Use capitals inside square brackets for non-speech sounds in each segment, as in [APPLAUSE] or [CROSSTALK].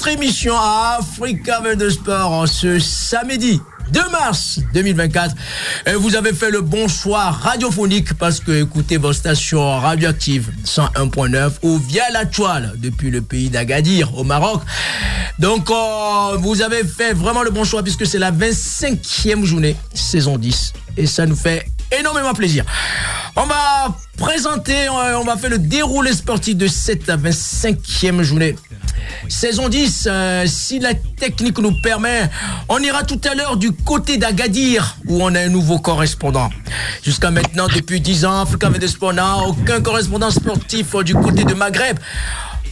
votre émission Africa de Sport ce samedi 2 mars 2024. Et vous avez fait le bon choix radiophonique parce que écoutez vos stations radioactives 101.9 ou via la toile depuis le pays d'Agadir au Maroc. Donc euh, vous avez fait vraiment le bon choix puisque c'est la 25e journée, saison 10. Et ça nous fait énormément plaisir. On va présenter, euh, on va faire le déroulé sportif de cette 25e journée. Saison 10, euh, si la technique nous permet, on ira tout à l'heure du côté d'Agadir où on a un nouveau correspondant. Jusqu'à maintenant, depuis 10 ans, Africa Sport n'a aucun correspondant sportif du côté de Maghreb.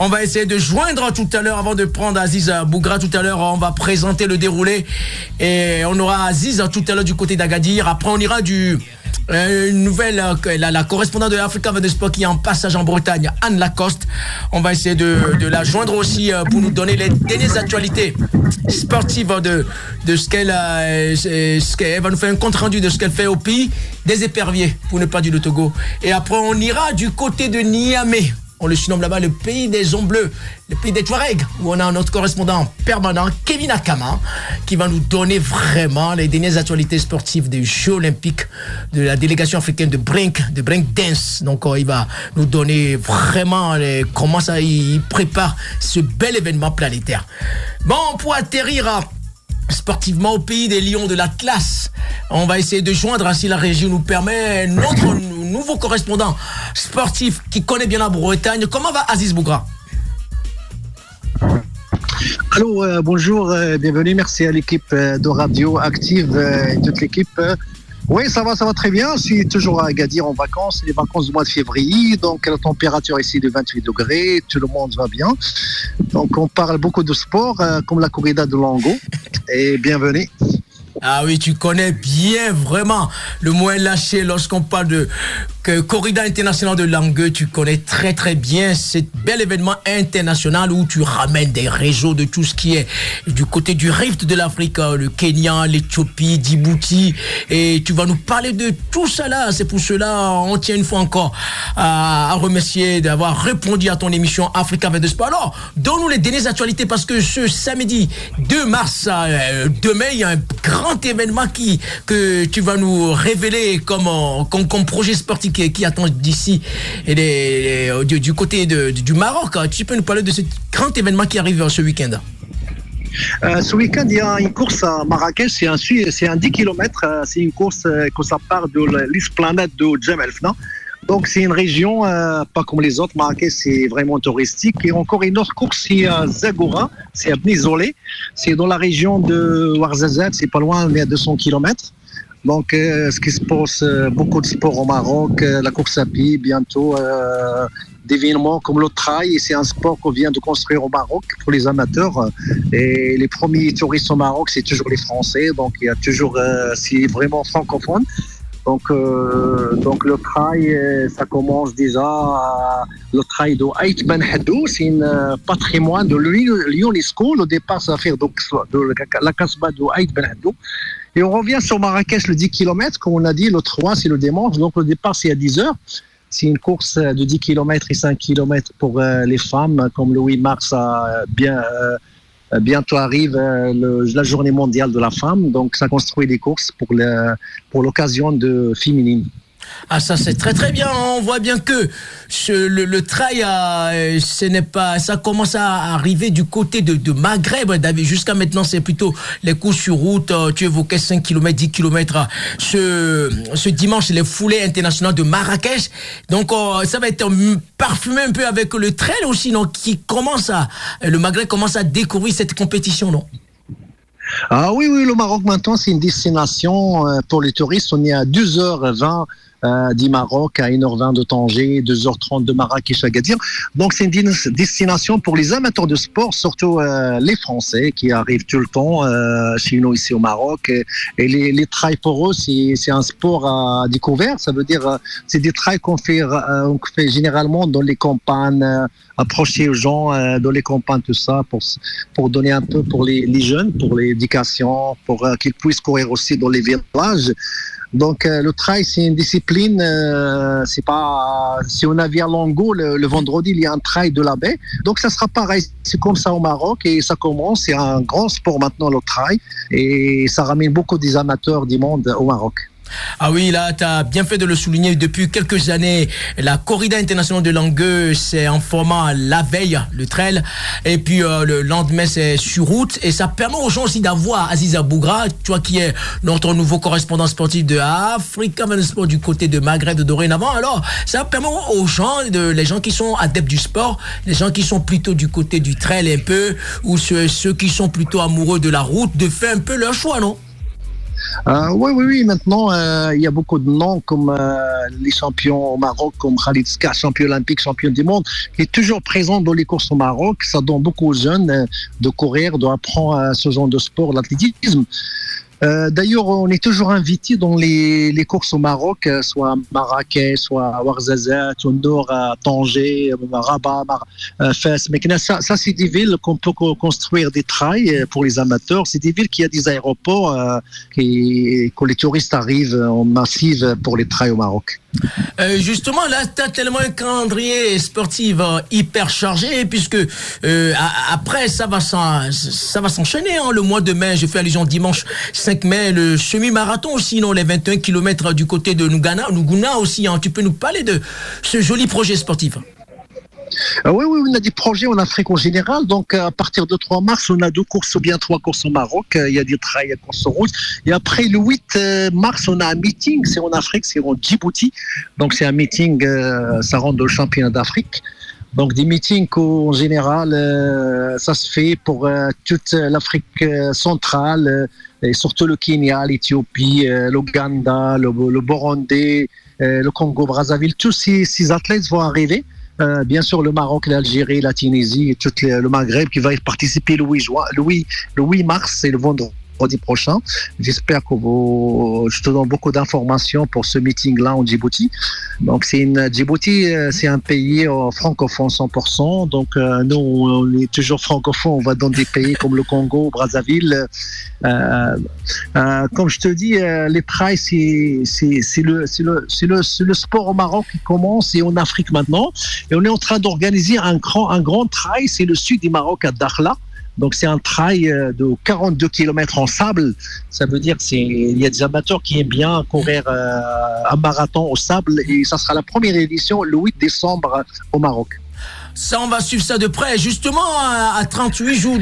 On va essayer de joindre tout à l'heure avant de prendre Aziz Bougra tout à l'heure. On va présenter le déroulé et on aura Aziz tout à l'heure du côté d'Agadir. Après, on ira du euh, une nouvelle, euh, la, correspondante de Africa Sport qui est en passage en Bretagne, Anne Lacoste. On va essayer de, la joindre aussi euh, pour nous donner les dernières actualités sportives de, ce qu'elle ce qu'elle va nous faire un compte rendu de ce qu'elle fait au pays des éperviers, pour ne pas dire le Togo. Et après, on ira du côté de Niamey on le surnomme là-bas le pays des hommes bleus, le pays des Touaregs, où on a notre correspondant permanent, Kevin Akama, qui va nous donner vraiment les dernières actualités sportives des Jeux Olympiques de la délégation africaine de Brink, de Brink Dance. Donc, euh, il va nous donner vraiment comment ça, il prépare ce bel événement planétaire. Bon, pour atterrir à sportivement au pays des lions de l'Atlas. On va essayer de joindre, si la région nous permet, notre nouveau correspondant sportif qui connaît bien la Bretagne. Comment va Aziz Bougra? Allô, euh, bonjour, euh, bienvenue, merci à l'équipe euh, de Radio Active et toute l'équipe. Oui, ça va, ça va très bien. Je suis toujours à Agadir en vacances, les vacances du mois de février. Donc, la température ici de 28 degrés, tout le monde va bien. Donc, on parle beaucoup de sport, comme la corrida de Lango. Et bienvenue. Ah oui, tu connais bien vraiment. Le mot lâché lorsqu'on parle de que Corrida international de Langueux, tu connais très très bien ce bel événement international où tu ramènes des réseaux de tout ce qui est du côté du rift de l'Afrique, hein, le Kenya, l'Éthiopie, Djibouti, et tu vas nous parler de tout cela. C'est pour cela, on tient une fois encore à, remercier d'avoir répondu à ton émission Africa de Sport. Alors, donne-nous les dernières actualités parce que ce samedi 2 mars, euh, demain, il y a un grand événement qui, que tu vas nous révéler comme projet sportif qui, attend d'ici et du, côté du Maroc. Hein. Tu peux nous parler de ce grand événement qui arrive ce week-end? Euh, ce week-end, il y a une course à Marrakech, c'est un, c'est un 10 km, euh, c'est une course euh, que ça part de l'esplanade de Fna. Donc c'est une région pas comme les autres. Marrakech c'est vraiment touristique. Et encore une autre course, c'est à Zagora, c'est à Bnizolé. C'est dans la région de Ouarzazate, c'est pas loin, mais à 200 km. Donc, euh, ce qui se passe, euh, beaucoup de sport au Maroc, euh, la course à pied, bientôt des événements comme le trail. C'est un sport qu'on vient de construire au Maroc pour les amateurs. Et les premiers touristes au Maroc, c'est toujours les Français. Donc, il y a toujours, c'est vraiment francophone. Donc, donc le trail, ça commence déjà le Ben. C'est un patrimoine de l'UNESCO. Le départ, ça va faire de la Casbah de Haït Ben Haddou. Et on revient sur Marrakech le 10 km, comme on a dit, le 3 c'est le dimanche, donc le départ c'est à 10 heures. C'est une course de 10 km et 5 km pour euh, les femmes, comme le 8 mars bien, euh, bientôt arrive euh, la journée mondiale de la femme. Donc ça construit des courses pour l'occasion de féminine. Ah ça c'est très très bien. On voit bien que le, trail, euh, ce n'est pas, ça commence à arriver du côté de, de Maghreb. Jusqu'à maintenant c'est plutôt les courses sur route. Euh, tu évoquais 5 km, 10 km. Ce, ce dimanche les foulées internationales de Marrakech. Donc euh, ça va être parfumé un peu avec le trail aussi, non, qui commence à, le Maghreb commence à découvrir cette compétition, non? Ah oui, oui, le Maroc maintenant, c'est une destination pour les touristes. On est à 2h20 euh, du Maroc à 1h20 de Tanger, 2h30 de Marrakech à Gadir. Donc c'est une destination pour les amateurs de sport, surtout euh, les Français qui arrivent tout le temps euh, chez nous ici au Maroc. Et, les, les trails pour eux, c'est un sport à découvert. Ça veut dire euh, c'est des trails qu'on fait, euh, on fait généralement dans les campagnes, approcher aux gens dans les campagnes, tout ça, pour, pour donner un peu pour les, les jeunes, pour l'éducation, pour qu'ils puissent courir aussi dans les villages. Donc le trail, c'est une discipline. c'est pas si on a via Longo le, le, vendredi, il y a un trail de la baie. Donc ça sera pareil. C'est comme ça au Maroc et ça commence. C'est un grand sport maintenant le trail et ça ramène beaucoup des amateurs du monde au Maroc. Ah oui, là, tu as bien fait de le souligner. Depuis quelques années, la corrida internationale de Langueux, c'est en format la veille, le trail. Et puis euh, le lendemain, c'est sur route. Et ça permet aux gens aussi d'avoir Aziza Bougra, toi qui es notre nouveau correspondant sportif de Africa Sport du côté de Maghreb dorénavant. Alors, ça permet aux gens, les gens qui sont adeptes du sport, les gens qui sont plutôt du côté du trail un peu, ou ceux qui sont plutôt amoureux de la route, de faire un peu leur choix, non? Euh, oui, oui, oui. Maintenant, euh, il y a beaucoup de noms comme euh, les champions au Maroc, comme Khalid Ska, champion olympique, champion du monde, qui est toujours présent dans les courses au Maroc. Ça donne beaucoup aux jeunes de courir, d'apprendre ce genre de sport, l'athlétisme. Euh, d'ailleurs, on est toujours invité dans les, courses au Maroc, euh, soit à Marrakech, soit à Ouarzazate, au à Tanger, Rabat, euh, Fès. Mais ça, ça c'est des villes qu'on peut construire des trails pour les amateurs. C'est des villes qui ont des aéroports et que les touristes arrivent en massive pour les trails au Maroc. Euh, justement, là, tu as tellement un calendrier sportif euh, hyper chargé, puisque euh, après, ça va s'enchaîner. Hein, le mois de mai, je fais allusion dimanche 5 mai, le semi-marathon aussi, non, les 21 km du côté de Nougana, Nouguna aussi. Hein. tu peux nous parler de ce joli projet sportif ah oui, oui, on a des projets en Afrique en général. Donc, à partir de 3 mars, on a deux courses ou bien trois courses au Maroc. Il y a des trails à course rouge. Et après, le 8 euh, mars, on a un meeting. C'est en Afrique, c'est en Djibouti. Donc, c'est un meeting, euh, ça dans le championnat d'Afrique. Donc des meetings en général, euh, ça se fait pour toute l'Afrique centrale et surtout le Kenya, l'Éthiopie, l'Ouganda, le, le, Burundi, le Congo-Brazzaville. Tous ces, ces, athlètes vont arriver euh, bien sûr, le Maroc, l'Algérie, la Tunisie et tout le Maghreb qui va y participer le 8, juin, le 8, le 8 mars, c'est le vendredi prochain. J'espère que vous, je te donne beaucoup d'informations pour ce meeting-là en Djibouti. Donc, c'est une, Djibouti, euh, c'est un pays euh, francophone 100%. Donc, euh, nous, on est toujours francophone. On va dans des pays comme le Congo, Brazzaville. comme je te dis, les trails, c'est le, le, le, le sport au Maroc qui commence et en Afrique maintenant. Et on est en train d'organiser un grand, un grand trail. C'est le sud du Maroc à Dakhla. Donc c'est un trail euh, de 42 km en sable. Ça veut dire qu'il y a des amateurs qui aiment bien courir euh, un marathon au sable et ça sera la première édition le 8 décembre au Maroc. Ça, on va suivre ça de près. Justement, à 38 jours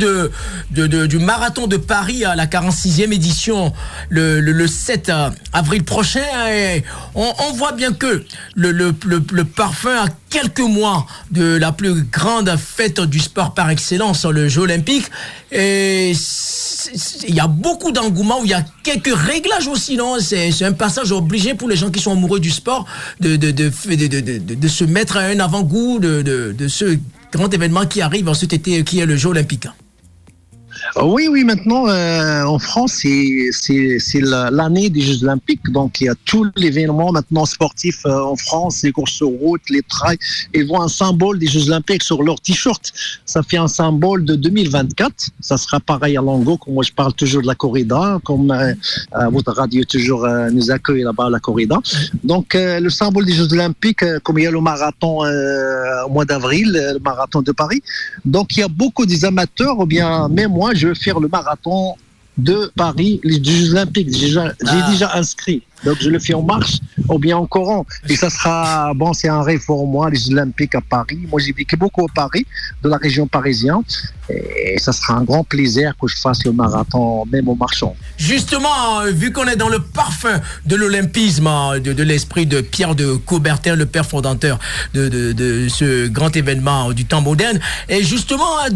du marathon de Paris, à la 46e édition, le, 7 avril prochain, on, voit bien que le, le, parfum a quelques mois de la plus grande fête du sport par excellence, le Jeux olympique. Et il y a beaucoup d'engouement, il y a quelques réglages aussi, non? C'est un passage obligé pour les gens qui sont amoureux du sport de, de, de, de se mettre à un avant-goût de, de ce grand événement qui arrive en cet été, qui est le Jeux olympique. Oui, oui, maintenant, euh, en France, c'est l'année des Jeux Olympiques. Donc, il y a tout l'événement maintenant sportif euh, en France, les courses sur route, les trails. Ils voient un symbole des Jeux Olympiques sur leur t-shirt. Ça fait un symbole de 2024. Ça sera pareil à Longo, comme moi je parle toujours de la corrida, comme euh, votre radio toujours nous accueille là-bas à la corrida. Donc, le symbole des Jeux Olympiques, comme il y a le marathon au mois d'avril, le marathon de Paris. Donc, il y a beaucoup des amateurs, ou bien même moi, je veux faire le marathon de Paris, les Jeux Olympiques. J'ai déjà, ah. déjà inscrit. Donc je le fais en marche ou bien en courant. Et ça sera, bon, c'est un rêve moi, les Olympiques à Paris. Moi, j'ai vécu beaucoup à Paris, de la région parisienne. Et ça sera un grand plaisir que je fasse le marathon, même au marchand. Justement, euh, vu qu'on est dans le parfum de l'olympisme, hein, de, l'esprit de Pierre de Coubertin, le père fondateur de, de, ce grand événement du temps moderne, et justement, euh,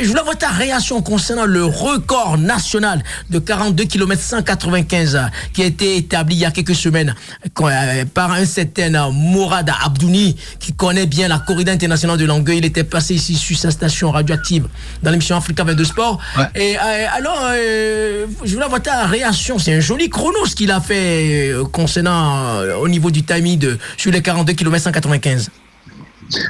je voulais avoir ta réaction concernant le record national de 42 km 195 qui a été établi il y a quelques semaines euh, par un certain Mourad Abdouni qui connaît bien la corrida internationale de Langueuil. Il était passé ici sur sa station radioactive dans l'émission Africa 22 Sport. Et euh, alors, euh, je voulais avoir ta réaction. C'est un joli chrono ce qu'il a fait concernant au niveau du timing de, sur les 42 km 195.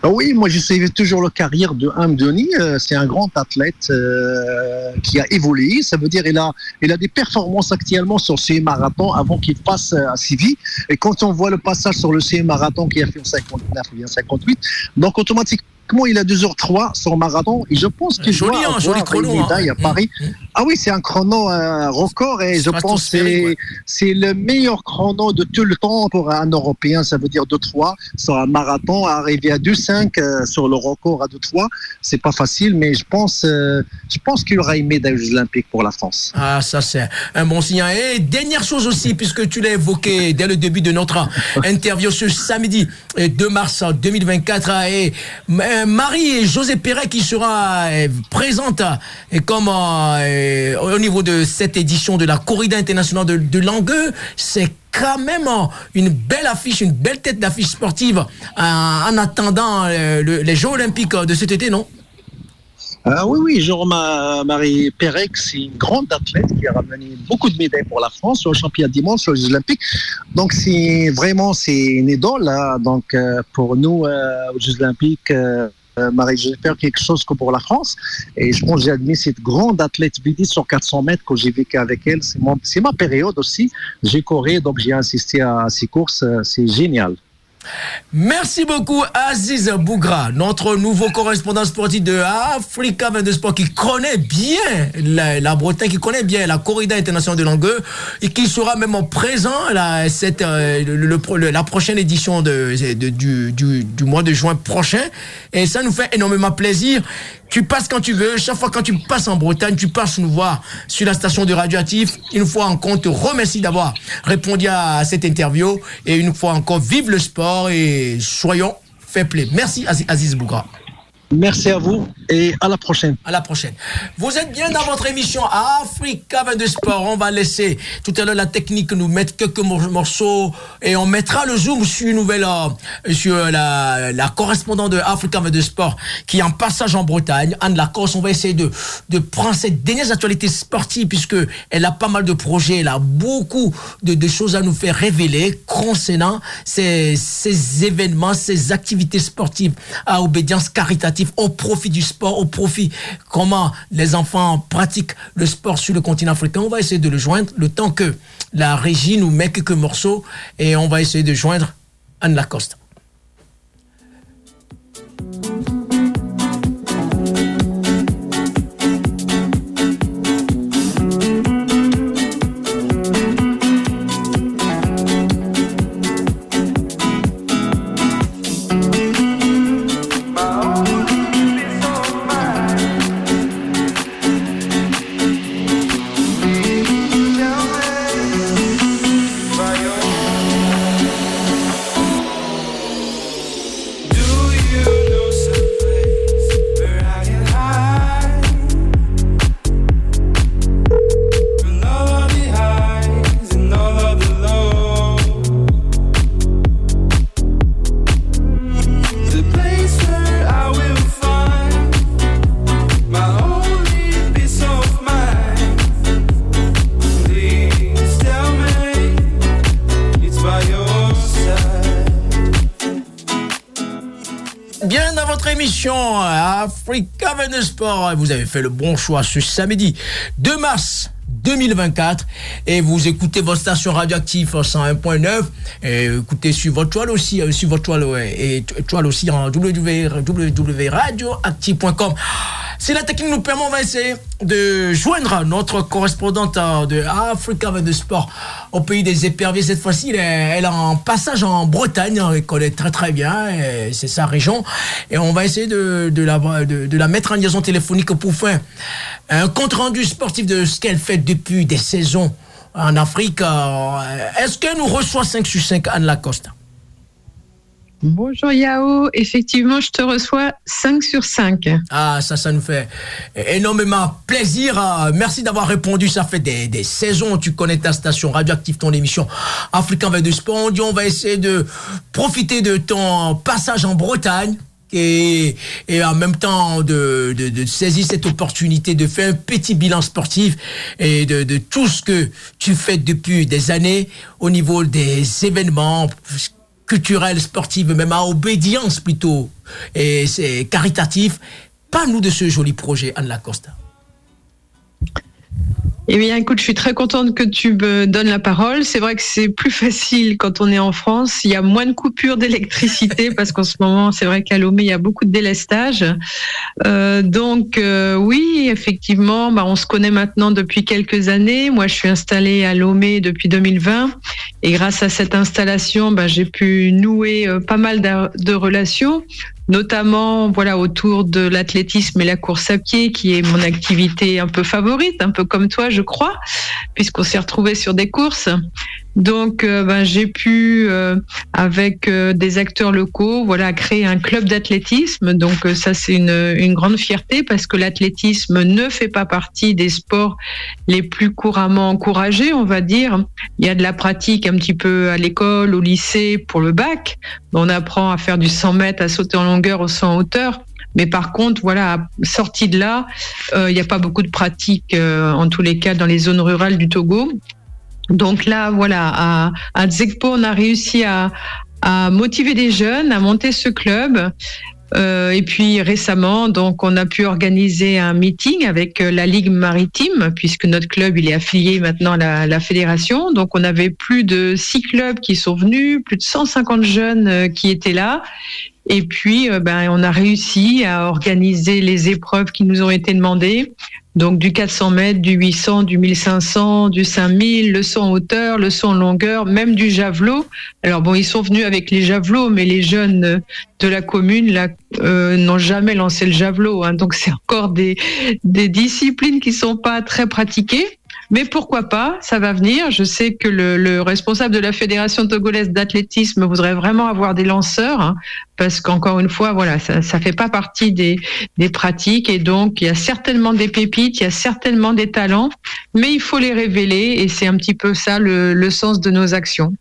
Ah oui, moi je suivi toujours la carrière de Hamdoni. Euh, c'est un grand athlète euh, qui a évolué. Ça veut dire il a, il a des performances actuellement sur ces marathons avant qu'il passe à Civi. Et quand on voit le passage sur le CM marathon qui a fait en 59 ou bien 58, donc automatiquement il a 2h03 son marathon et je pense qu'il doit hein, avoir une médaille hein. à Paris. Mmh, mmh. Ah oui, c'est un chrono un record et je pense que c'est le meilleur chrono de tout le temps pour un Européen. Ça veut dire 2-3 sur un marathon. Arriver à 2-5 euh, sur le record à 2-3, c'est pas facile, mais je pense, euh, je pense qu'il y aura une médaille aux Olympiques pour la France. Ah, ça c'est un bon signe. Et dernière chose aussi, puisque tu l'as évoqué dès le début de notre [LAUGHS] interview ce samedi 2 mars 2024 et euh, Marie et José Perret qui sera euh, présente et comme euh, au niveau de cette édition de la corrida internationale de Langueux, c'est quand même une belle affiche, une belle tête d'affiche sportive en, attendant les Jeux olympiques de cet été, non? Ah oui, oui, Jean-Marie Pérec, c'est une grande athlète qui a ramené beaucoup de médailles pour la France le championnat dimanche, sur les Olympiques. Donc, c'est vraiment, c'est une idole. Hein. Donc, pour nous, aux Jeux Olympiques, euh, Marie, j'espère quelque chose que pour la France. Et je pense que j'ai admis cette grande athlète Vidi sur 400 mètres que j'ai vécu avec elle. C'est ma période aussi. J'ai couru, donc j'ai assisté à ces courses. Euh, c'est génial. Merci beaucoup Aziz Bougra, notre nouveau correspondant sportif de Africa 22 Sport qui connaît bien la, Bretagne, qui connaît bien la corrida internationale de Langueux et qui sera même en présent la, cette, euh, la prochaine édition du, du mois de juin prochain. Et ça nous fait énormément plaisir. Tu passes quand tu veux. Chaque fois quand tu passes en Bretagne, tu passes nous voir sur la station de Radioactif. Une fois encore, on te remercie d'avoir répondu à cette interview. Et une fois encore, vive le sport et soyons fair play. Merci Aziz Bougra. Merci à vous et à la prochaine. À la prochaine. Vous êtes bien dans votre émission Africa 22 Sport. On va laisser tout à l'heure la technique nous mettre quelques morceaux et on mettra le zoom sur une nouvelle, euh, sur la, correspondante de Africa 22 Sport qui est en passage en Bretagne. Anne Lacoste, on va essayer de, de prendre cette dernière actualité sportive puisque elle a pas mal de projets, elle a beaucoup de, de choses à nous faire révéler concernant ces, ces événements, ces activités sportives à obédience caritative au profit du sport, au profit comment les enfants pratiquent le sport sur le continent africain. On va essayer de le joindre le temps que la régie nous met quelques morceaux et on va essayer de joindre Anne Lacoste. Sport. Vous avez fait le bon choix ce samedi 2 mars 2024 et vous écoutez votre station radioactive 101.9 et écoutez sur votre toile aussi euh, sur votre toile et toile aussi en www.radioactive.com si la technique nous permet, on va essayer de joindre notre correspondante euh, de Africa de Sport au pays des éperviers. Cette fois-ci, elle est en passage en Bretagne. Elle connaît très très bien. C'est sa région. Et on va essayer de, la, de, la mettre en liaison téléphonique pour faire un compte rendu sportif de ce qu'elle fait depuis des saisons en Afrique. Euh, est-ce qu'elle nous reçoit 5 sur 5 Anne Lacoste? Bonjour Yao, effectivement, je te reçois 5 sur 5. Ah, ça, ça nous fait énormément plaisir. Ah, merci d'avoir répondu. Ça fait des, des, saisons. Tu connais ta station radioactive, ton émission Africain de Sport. On va essayer de profiter de ton passage en Bretagne. Et, et en même temps de, de, saisir cette opportunité de faire un petit bilan sportif et de tout ce que tu fais depuis des années au niveau des événements culturelle, sportive, même à obédience plutôt, et c'est caritatif. Parle-nous de ce joli projet, Anne Lacosta. Eh bien, écoute, je suis très contente que tu me donnes la parole. C'est vrai que c'est plus facile quand on est en France. Il y a moins de coupures d'électricité [LAUGHS] parce qu'en ce moment, c'est vrai qu'à Lomé, il y a beaucoup de délestage. Euh, donc, euh, oui, effectivement, bah, on se connaît maintenant depuis quelques années. Moi, je suis installée à Lomé depuis 2020 et grâce à cette installation, bah, j'ai pu nouer euh, pas mal de relations notamment voilà autour de l'athlétisme et la course à pied qui est mon activité un peu favorite, un peu comme toi je crois, puisqu'on s'est retrouvé sur des courses. Donc, euh, ben, j'ai pu, euh, avec euh, des acteurs locaux, voilà, créer un club d'athlétisme. Donc, ça, c'est une, une, grande fierté parce que l'athlétisme ne fait pas partie des sports les plus couramment encouragés, on va dire. Il y a de la pratique un petit peu à l'école, au lycée, pour le bac. On apprend à faire du 100 mètres, à sauter en longueur, au 100 en hauteur. Mais par contre, voilà, sorti de là, il n'y a pas beaucoup de pratique, en tous les cas, dans les zones rurales du Togo. Donc là, voilà, à, à on a réussi à, motiver des jeunes à monter ce club. Euh, et puis récemment, donc, on a pu organiser un meeting avec euh, la Ligue maritime, puisque notre club il est affilié maintenant à la, fédération. Donc, on avait plus de six clubs qui sont venus, plus de 150 jeunes euh, qui étaient là. Et puis, ben, on a réussi à organiser les épreuves qui nous ont été demandées. Donc du 400 mètres, du 800, du 1500, du 5000, le saut en hauteur, le saut en longueur, même du javelot. Alors bon, ils sont venus avec les javelots, mais les jeunes de la commune là euh, n'ont jamais lancé le javelot. Hein. donc c'est encore des, des disciplines qui sont pas très pratiquées. Mais pourquoi pas Ça va venir. Je sais que le, responsable de la fédération togolaise d'athlétisme voudrait vraiment avoir des lanceurs, hein, parce qu'encore une fois, voilà, ça, ça fait pas partie des, des pratiques, et donc il y a certainement des pépites, il y a certainement des talents, mais il faut les révéler, et c'est un petit peu ça le, le sens de nos actions.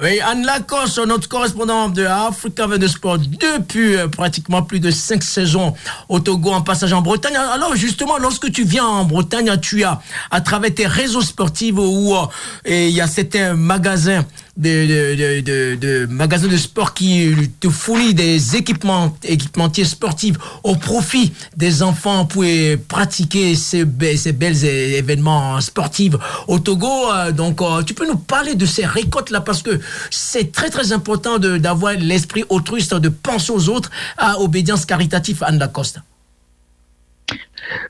Oui, Anne Lacoste, notre correspondant de Africa de Sport depuis euh, pratiquement plus de cinq saisons au Togo en passage en Bretagne. Alors justement, lorsque tu viens en Bretagne, tu as à travers tes réseaux sportifs où euh, il y a certains magasins de, de, de, magasins de sport qui te fournit des équipements, équipementiers sportifs au profit des enfants pour pratiquer ces, ces belles événements sportifs au Togo. Euh, donc, euh, tu peux nous parler de ces récoltes-là parce que c'est très, très important d'avoir l'esprit altruiste, de penser aux autres à obédience caritative, Anne Lacoste.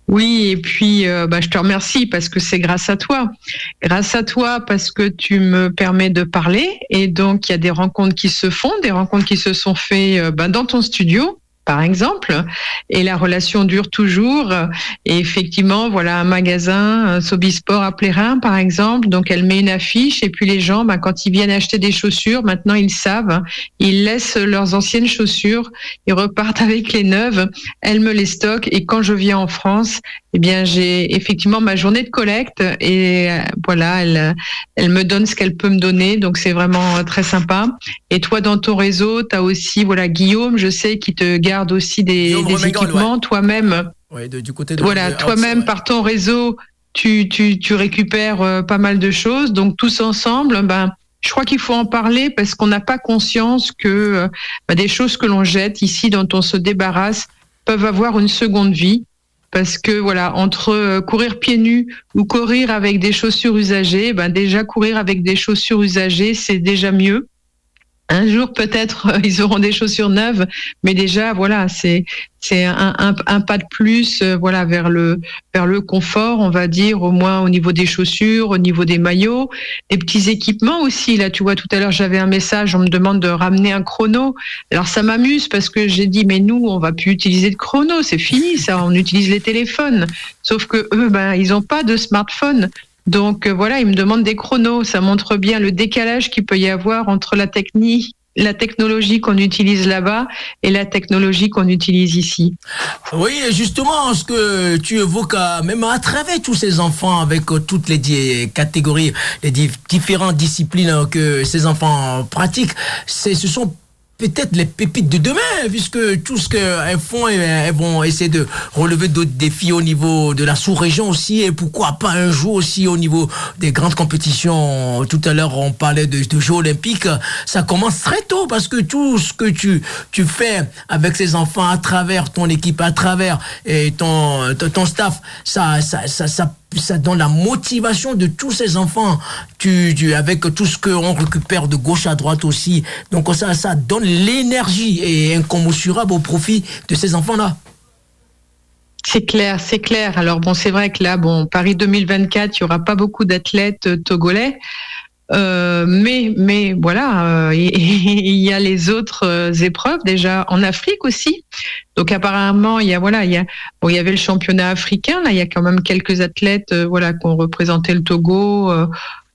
Oui, et puis euh, bah, je te remercie parce que c'est grâce à toi. Grâce à toi parce que tu me permets de parler et donc il y a des rencontres qui se font, des rencontres qui se sont faites euh, bah, dans ton studio par exemple, et la relation dure toujours. Et effectivement, voilà un magasin, Sobisport à Plérin, par exemple. Donc, elle met une affiche et puis les gens, ben, quand ils viennent acheter des chaussures, maintenant ils savent, ils laissent leurs anciennes chaussures, ils repartent avec les neuves. Elle me les stocke et quand je viens en France, eh bien, j'ai effectivement ma journée de collecte et euh, voilà, elle, elle me donne ce qu'elle peut me donner. Donc, c'est vraiment euh, très sympa. Et toi, dans ton réseau, tu as aussi, voilà, Guillaume, je sais, qui te garde aussi des, équipements. Toi-même, du côté de, voilà, toi-même, par ton réseau, tu, tu, tu récupères euh, pas mal de choses. Donc, tous ensemble, ben, je crois qu'il faut en parler parce qu'on n'a pas conscience que ben, des choses que l'on jette ici, dont on se débarrasse, peuvent avoir une seconde vie parce que voilà, entre euh, courir pieds nus ou courir avec des chaussures usagées, ben déjà courir avec des chaussures usagées, c'est déjà mieux. Un jour peut-être ils auront des chaussures neuves, mais déjà voilà, c'est un, pas de plus euh, voilà vers le confort on va dire au moins au niveau des chaussures au niveau des maillots des petits équipements aussi. Là tu vois tout à l'heure j'avais un message on me demande de ramener un chrono. Alors ça m'amuse parce que j'ai dit mais nous on va plus utiliser de chrono c'est fini ça on utilise les téléphones. Sauf que eux ben ils ont pas de smartphone donc euh, voilà, ils me demandent des chronos. Ça montre bien le décalage qu'il peut y avoir entre la technique la technologie qu'on utilise là-bas et la technologie qu'on utilise ici. Oui, justement, ce que tu évoques, euh, même à travers tous ces enfants, avec euh, toutes les catégories, les différentes disciplines que ces enfants pratiquent, ce sont peut-être les pépites de demain, puisque tout ce qu'elles font, elles vont essayer de relever d'autres défis au niveau de la sous-région aussi, et pourquoi pas un jour aussi au niveau des grandes compétitions. Tout à l'heure, on parlait de, Jeux olympiques. Ça commence très tôt, parce que tout ce que tu, tu fais avec ces enfants, à travers ton équipe, à travers et ton, ton, staff, ça, ça, ça, ça ça donne la motivation de tous ces enfants, tu, tu avec tout ce qu'on récupère de gauche à droite aussi. Donc ça, ça donne l'énergie et incommensurable au profit de ces enfants-là. C'est clair, c'est clair. Alors bon, c'est vrai que là, bon, Paris 2024, il y aura pas beaucoup d'athlètes euh, togolais. Euh, mais mais voilà, euh, [LAUGHS] il y a les autres épreuves déjà en Afrique aussi. Donc apparemment il y a voilà il y a bon il y avait le championnat africain là il y a quand même quelques athlètes voilà qui ont représenté le Togo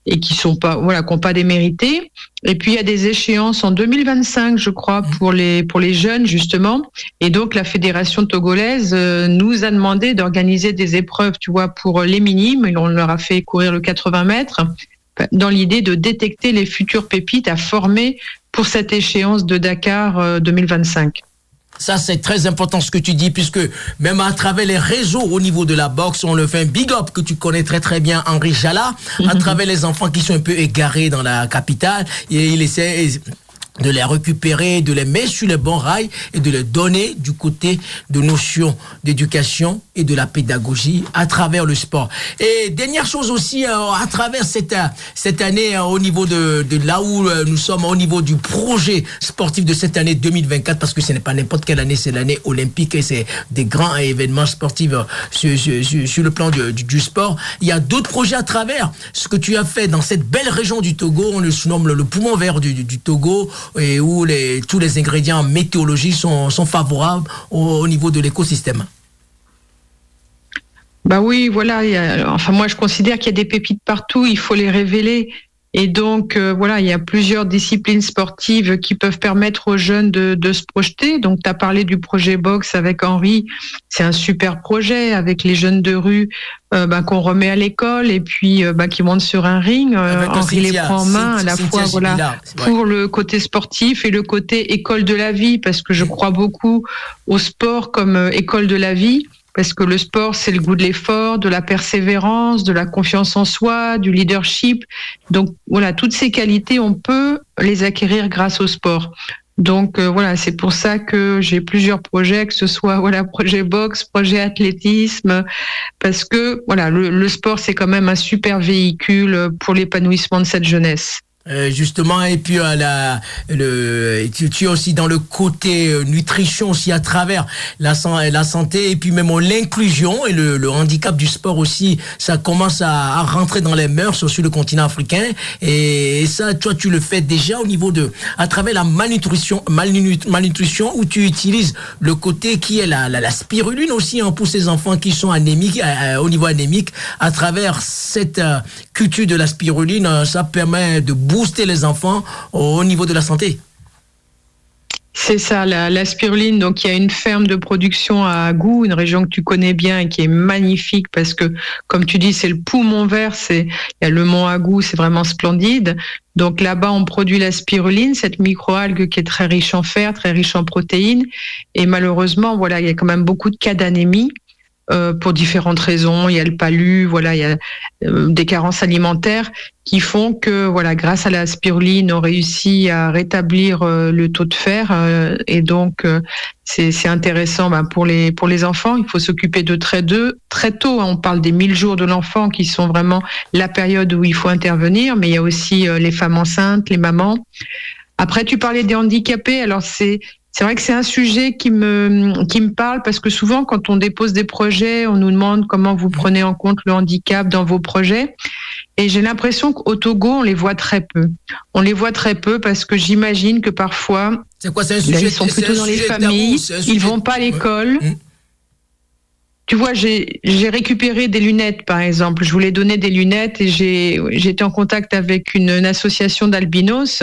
et qui sont pas voilà qui n'ont pas démérité. Et puis il y a des échéances en 2025, je crois, mmh. pour les pour les jeunes justement. Et donc la fédération togolaise euh, nous a demandé d'organiser des épreuves, tu vois, pour les minimes. on leur a fait courir le 80 mètres dans l'idée de détecter les futures pépites à former pour cette échéance de Dakar 2025. Euh, ça, c'est très important ce que tu dis, puisque même à travers les réseaux au niveau de la boxe, on le fait un big up que tu connais très très bien, Henri Jala, à mhm. travers les enfants qui sont un peu égarés dans la capitale. Et il essaie, de les récupérer, de les mettre sur les bons rails et de les donner du côté de notions d'éducation et de la pédagogie à travers le sport. Et dernière chose aussi, euh, à travers cette, euh, cette année, euh, au niveau de, de là où nous sommes, au niveau du projet sportif de cette année 2024, parce que ce n'est pas n'importe quelle année, c'est l'année olympique et c'est des grands événements sportifs sur, le plan du, sport. Il y a d'autres projets à travers ce que tu as fait dans cette belle région du Togo, on le surnomme le, poumon vert du Togo, et où les, tous les ingrédients météorologiques sont, sont favorables au, niveau de l'écosystème. Bah oui, voilà. enfin, moi, je considère qu'il y a des pépites partout. Il faut les révéler. Et donc, euh, voilà, il y a plusieurs disciplines sportives qui peuvent permettre aux jeunes de, de se projeter. Donc, tu as parlé du projet Box avec Henri. C'est un super projet avec les jeunes de rue euh, bah, qu'on remet à l'école et puis euh, bah, qui montent sur un ring. Henri les prend en main à la fois voilà, pour le côté sportif et le côté école de la vie, parce que je crois beaucoup au sport comme école de la vie parce que le sport, c'est le goût de l'effort, de la persévérance, de la confiance en soi, du leadership. Donc voilà, toutes ces qualités, on peut les acquérir grâce au sport. Donc euh, voilà, c'est pour ça que j'ai plusieurs projets, que ce soit [LAUGHS] voilà projet boxe, projet athlétisme, parce que voilà le, le sport c'est quand même un super véhicule pour l'épanouissement de cette jeunesse. Euh, justement et puis euh, la, le tu, tu, es aussi dans le côté euh, nutrition aussi à travers la, la santé et puis même l'inclusion et le, le, handicap du sport aussi. Ça commence à, à, rentrer dans les mœurs sur le continent africain et, ça toi tu le fais déjà au niveau de à travers la malnutrition malnutrition où tu utilises le côté qui est la, la, la spiruline aussi hein, pour ces enfants qui sont anémiques au niveau anémique. À travers cette culture de la spiruline ça permet de les enfants au niveau de la santé. C'est ça, la, spiruline. Donc, il y a une ferme de production à Gou, une région que tu connais bien et qui est magnifique parce que, comme tu dis, c'est le poumon vert. C'est, il y a le mont Agou, c'est vraiment splendide. Donc là-bas, on produit la spiruline, cette microalgue qui est très riche en fer, très riche en protéines. Et malheureusement, voilà, il y a quand même beaucoup de cas d'anémie. Euh, pour différentes raisons. Il y a le palu, voilà, il y a euh, des carences alimentaires qui font que, voilà, grâce à la spiruline, on réussit à rétablir euh, le taux de fer. et donc, c'est intéressant ben, pour les pour les enfants. Il faut s'occuper de très de très tôt. Hein. On parle des 1000 jours de l'enfant qui sont vraiment la période où il faut intervenir. Mais il y a aussi les femmes enceintes, les mamans. Après, tu parlais des handicapés. Alors c'est c'est vrai que c'est un sujet qui me, qui me parle parce que souvent, quand on dépose des projets, on nous demande comment vous prenez en compte le handicap dans vos projets. Et j'ai l'impression qu'au Togo, on les voit très peu. On les voit très peu parce que j'imagine que parfois, quoi, un sujet, ils sont plutôt dans les familles, ils vont pas à l'école. Mmh. Tu vois, j'ai récupéré des lunettes, par exemple. Je voulais donner des lunettes et j'ai été en contact avec une, association d'albinos.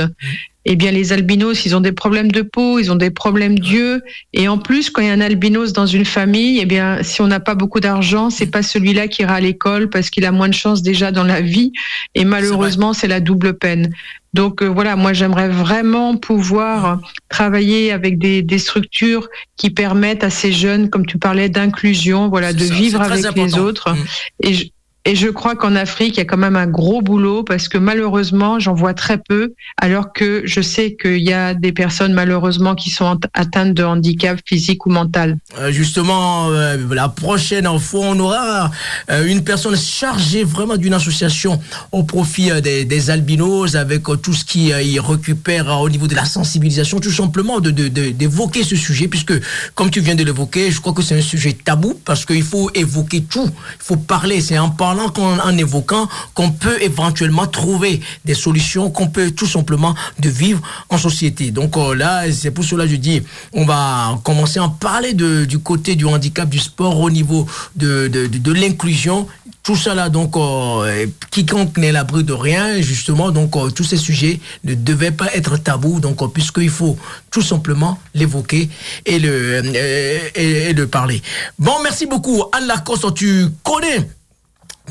Eh bien les albinos, ils ont des problèmes de peau, ils ont des problèmes d'yeux, et en plus, quand il y a un albinos dans une famille, eh bien si on n'a pas beaucoup d'argent, c'est pas celui-là qui ira à l'école parce qu'il a moins de chance déjà dans la vie, et malheureusement, c'est la double peine. Donc euh, voilà, moi j'aimerais vraiment pouvoir travailler avec des, des, structures qui permettent à ces jeunes, comme tu parlais, d'inclusion, voilà, de vivre avec les autres. Mmh. Et et je crois qu'en Afrique, il y a quand même un gros boulot parce que malheureusement, j'en vois très peu, alors que je sais qu'il y a des personnes malheureusement qui sont atteintes de handicap physique ou mental. Euh, justement, euh, la prochaine info, on aura euh, une personne chargée vraiment d'une association au profit des, albinos avec tout ce qui y récupère au niveau de la sensibilisation, tout simplement de d'évoquer ce sujet, puisque comme tu viens de l'évoquer, je crois que c'est un sujet tabou parce qu'il faut évoquer tout, il faut parler, c'est un en évoquant qu'on peut éventuellement trouver des solutions, qu'on peut tout simplement de vivre en société. Donc euh, là, c'est pour cela que je dis, on va commencer à parler de, du côté du handicap du sport au niveau de, de, l'inclusion tout là, donc, euh, quiconque n'est l'abri de rien, justement, donc, euh, tous ces sujets ne devaient pas être tabous, donc, puisqu'il faut tout simplement l'évoquer et le, et, et, le parler. Bon, merci beaucoup. Anne Lacoste, tu connais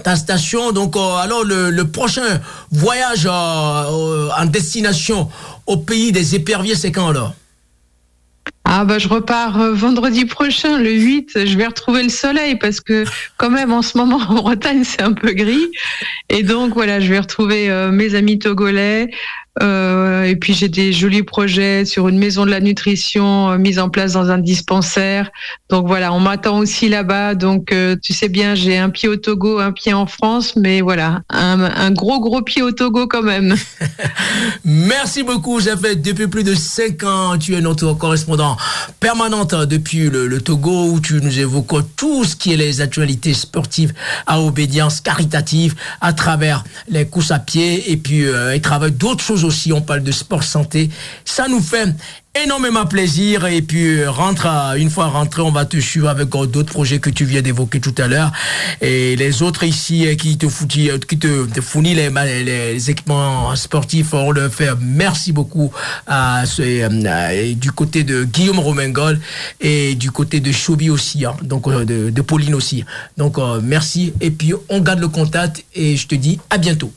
ta station. Donc, euh, alors, le, prochain voyage euh, en destination au pays des éperviers, c'est quand alors? Ah bah je repars euh, vendredi prochain, le 8, je vais retrouver le soleil parce que quand même en ce moment [LAUGHS] en Bretagne c'est un peu gris. Et donc voilà, je vais retrouver mes amis togolais, euh, et puis j'ai des jolis projets sur une maison de la nutrition euh, mise en place dans un dispensaire. Donc voilà, on m'attend aussi là-bas. Donc euh, tu sais bien, j'ai un pied au Togo, un pied en France, mais voilà, un, un gros gros pied au Togo quand même. [LAUGHS] [LAUGHS] Merci beaucoup. Ça fait depuis plus de cinq ans, tu es notre correspondant permanente depuis le, le, Togo où tu nous évoques tout ce qui est les actualités sportives à obédience caritative à travers les courses à pied et puis euh, et travail d'autres choses aussi, on parle de sport santé. Ça nous fait énormément plaisir. Et puis rentre une fois rentré on va te suivre avec d'autres projets que tu viens d'évoquer tout à l'heure. Et les autres ici euh, qui te euh, qui te, fournissent les, équipements sportifs on le fait. Merci beaucoup à euh, du côté de Guillaume Romengol et du côté de Chauby aussi hein, donc de, de, Pauline aussi. Donc merci. Et puis on garde le contact et je te dis à bientôt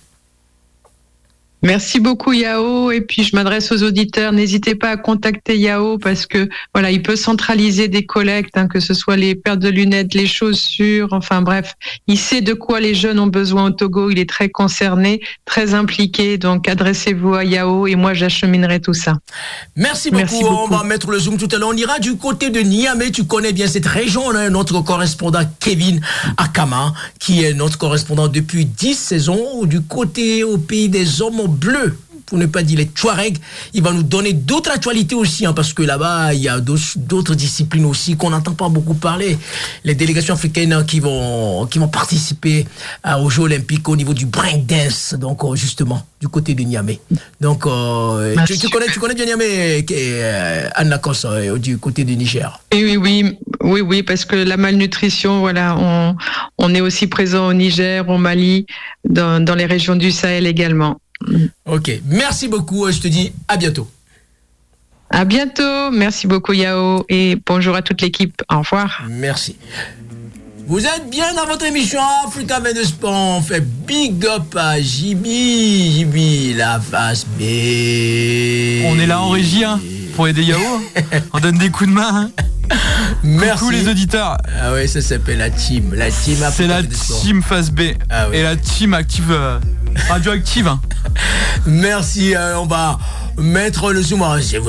Merci beaucoup Yao et puis je m'adresse aux auditeurs. N'hésitez pas à contacter Yao parce que voilà, il peut centraliser des collectes, hein, que ce soit les paires de lunettes, les chaussures, enfin bref, il sait de quoi les jeunes ont besoin au Togo. Il est très concerné, très impliqué. Donc adressez-vous à Yao et moi j'acheminerai tout ça. Merci beaucoup. On va mettre le zoom tout à l'heure. On ira du côté de Niamey. Tu connais bien cette région. On a notre correspondant Kevin Akama qui est notre correspondant depuis 10 saisons du côté au pays des hommes bleu pour ne pas dire les Touaregs. Il va nous donner d'autres actualités aussi, hein, parce que là-bas, il y a d'autres disciplines aussi qu'on n'entend pas beaucoup parler. Les délégations africaines qui vont, qui vont participer euh, aux Jeux Olympiques au niveau du breakdance, donc euh, justement, du côté de Niamey. Donc, euh, tu, connais, tu connais bien Niamey, Anna Kos, du côté du Niger Oui, oui, oui, oui, parce que la malnutrition, voilà, on, on est aussi présent au Niger, au Mali, dans, dans les régions du Sahel également. Ok, merci beaucoup. Je te dis à bientôt. À bientôt. Merci beaucoup, Yao. Et bonjour à toute l'équipe. Au revoir. Merci. Vous êtes bien dans votre émission Africa de Sport. On fait big up à Jibi. Jibi, la face B. On est là en régie hein, pour aider Yao. On donne des coups de main. Hein. Merci. Coucou les auditeurs. Ah ouais, ça s'appelle la team. La team C'est la team face B. Ah Et la team active. Euh, Radioactive. Hein. [LAUGHS] Merci, euh, on va mettre le zoom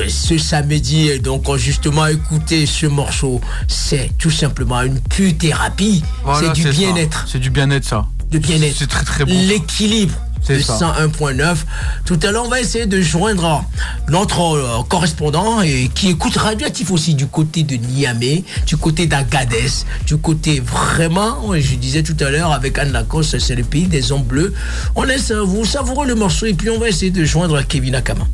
ce samedi. Donc justement, écoutez ce morceau. C'est tout simplement une pure thérapie. c'est du bien-être. C'est du bien-être ça. De bien-être. C'est très très bon. L'équilibre. 101.9. Tout à l'heure, on va essayer de joindre notre euh, correspondant et qui écoute Radioactif aussi du côté de Niamey, du côté d'Agadez, du côté vraiment, je disais tout à l'heure avec Anne Lacoste, c'est le pays des hommes bleus. On laisse vous savourer le morceau et puis on va essayer de joindre Kevin Akama.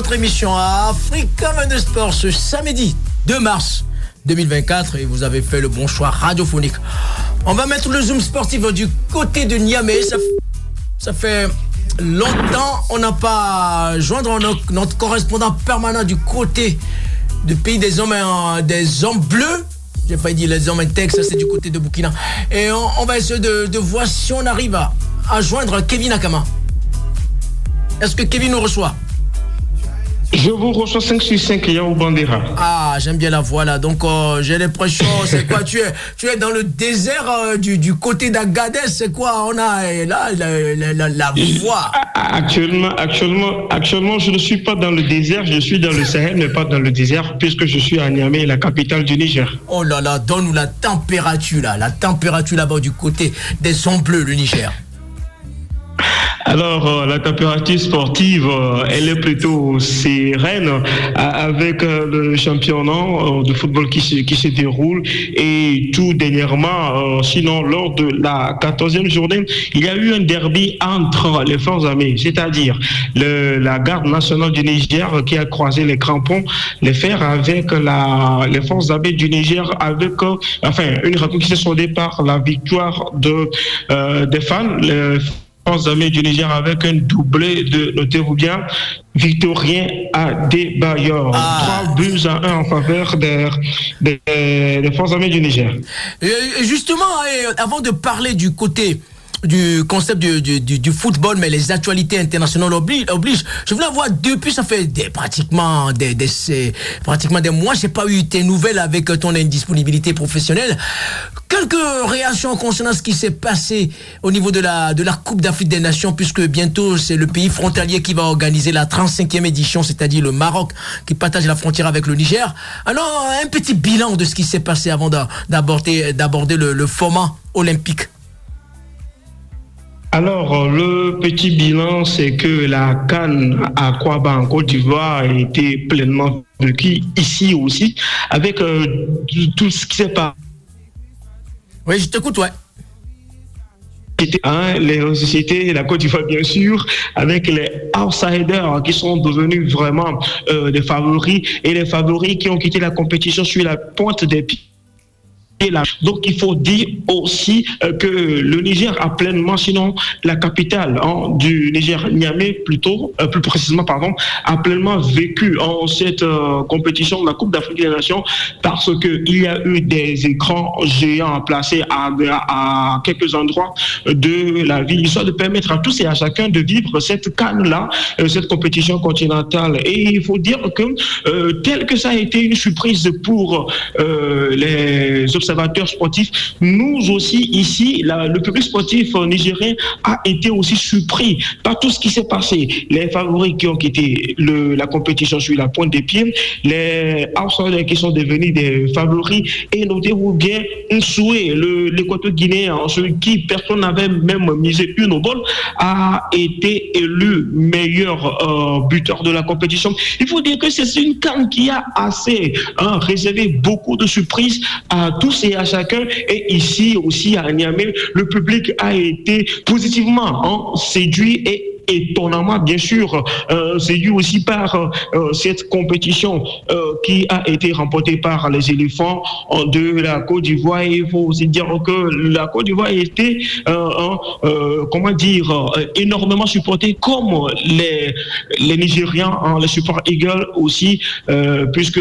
Votre émission Africa de Sport ce samedi 2 mars 2024 et vous avez fait le bon choix radiophonique. On va mettre le zoom sportif du côté de Niamey. Ça, fait longtemps on n'a pas joindre notre, correspondant permanent du côté du pays des hommes, des hommes bleus. J'ai failli dire les hommes intègres, ça c'est du côté de Burkina. Et on, va essayer de, voir si on arrive à, à joindre Kevin Akama. Est-ce que Kevin nous reçoit? Je vous reçois 5 sur 5, Yao Bandera. Ah, j'aime bien la voix là. Donc, euh, j'ai l'impression, [LAUGHS] c'est quoi tu es, tu es dans le désert euh, du, du, côté d'Agadez, c'est quoi On a là la, la, voix. Actuellement, actuellement, actuellement, je ne suis pas dans le désert, je suis dans le Sahel, mais pas dans le désert, puisque je suis à Niamey, la capitale du Niger. Oh là là, donne-nous la température là, la température là-bas du côté des sons bleus, le Niger. Alors, euh, la température sportive, euh, elle est plutôt sereine euh, avec le championnat de football qui se, qui se déroule et tout dernièrement, sinon lors de la 14e journée, il y a eu un derby entre les forces armées, c'est-à-dire la garde nationale du Niger qui a croisé les crampons, les fers avec la, les forces armées du Niger avec, enfin, une rencontre qui s'est soldée par la victoire de, des fans. Amis du Niger avec un doublé de, notez-vous bien, Victorien Adebayor. Ah. Trois buts à un en faveur des, des, forces armées du Niger. Et justement, avant de parler du côté du concept du, du, football, mais les actualités internationales obligent. Je voulais voir depuis, ça fait des, pratiquement des, des, pratiquement des mois, j'ai pas eu tes nouvelles avec ton indisponibilité professionnelle. Quelques réactions concernant ce qui s'est passé au niveau de la, de la Coupe d'Afrique des Nations, puisque bientôt c'est le pays frontalier qui va organiser la 35e édition, c'est-à-dire le Maroc qui partage la frontière avec le Niger. Alors, un petit bilan de ce qui s'est passé avant d'aborder, d'aborder le, le format olympique. Alors, le petit bilan, c'est que la Cannes à Kouaba en Côte d'Ivoire a été pleinement vécue ici aussi, avec euh, tout ce qui s'est passé. Oui, je t'écoute, ouais. Hein, les sociétés, la Côte d'Ivoire bien sûr, avec les outsiders qui sont devenus vraiment euh, des favoris et les favoris qui ont quitté la compétition sur la pointe des pieds donc il faut dire aussi euh, que le Niger a pleinement, sinon la capitale hein, du Niger, Niamey plutôt, euh, plus précisément pardon, a pleinement vécu en cette euh, compétition de la Coupe d'Afrique des Nations parce que il y a eu des écrans géants placés à, à quelques endroits de la ville, histoire de permettre à tous et à chacun de vivre cette canne-là, cette compétition continentale. Et il faut dire que tel que ça a été une surprise pour les observateurs sportifs, nous aussi ici, le public sportif nigérien a été aussi surpris par tout ce qui s'est passé. Les favoris qui ont quitté la compétition sur la pointe des pieds, les outsiders qui sont devenus des favoris, et notez-vous bien souhait, l'équateur guinéen, celui qui personne n'avait même misé une au bol, a été élu meilleur euh, buteur de la compétition. Il faut dire que c'est une canne qui a assez hein, réservé beaucoup de surprises à tous et à chacun. Et ici aussi à Niamey, le public a été positivement hein, séduit et étonnamment, bien sûr, euh, séduit aussi par euh, cette compétition euh, qui a été remportée par les éléphants de la Côte d'Ivoire. Il faut aussi dire que la Côte d'Ivoire a été, comment dire, énormément supportée comme les, les Nigériens, hein, les support Eagle aussi, puisque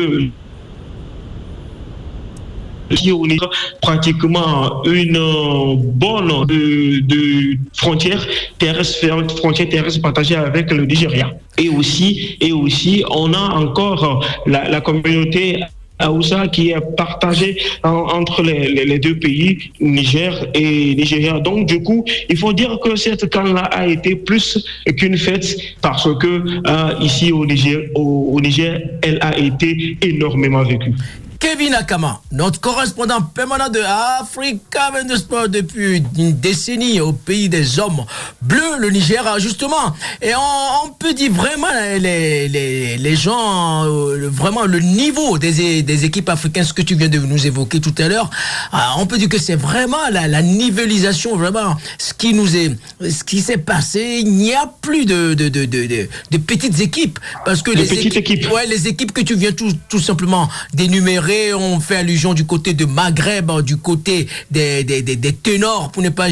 on est pratiquement une euh, bonne de, de frontière terrestre, frontière terrestre partagée avec le Nigeria. Et aussi, et aussi, on a encore la, la communauté Aoussa qui est partagée entre les, deux pays, Niger et Nigeria. Donc, du coup, il faut dire que cette canne-là a été plus qu'une fête parce que euh, ici au Niger, au Niger, elle a été énormément vécue. Kevin Akama, notre correspondant permanent de Africa de Sport depuis une décennie au pays des hommes bleus, le Niger, justement. Et on, peut dire vraiment les, les, les gens, euh, vraiment le niveau des, des équipes africaines, ce que tu viens de nous évoquer tout à l'heure, ah, on peut dire que c'est vraiment la, la nivellisation, vraiment ce qui nous est, ce qui s'est passé. Il n'y a plus de, de, de, de, de petites équipes parce que les équipes, Ouais, les équipes que tu viens tout, tout simplement d'énumérer on fait allusion du côté de Maghreb, du côté des, des, ténors, pour ne pas,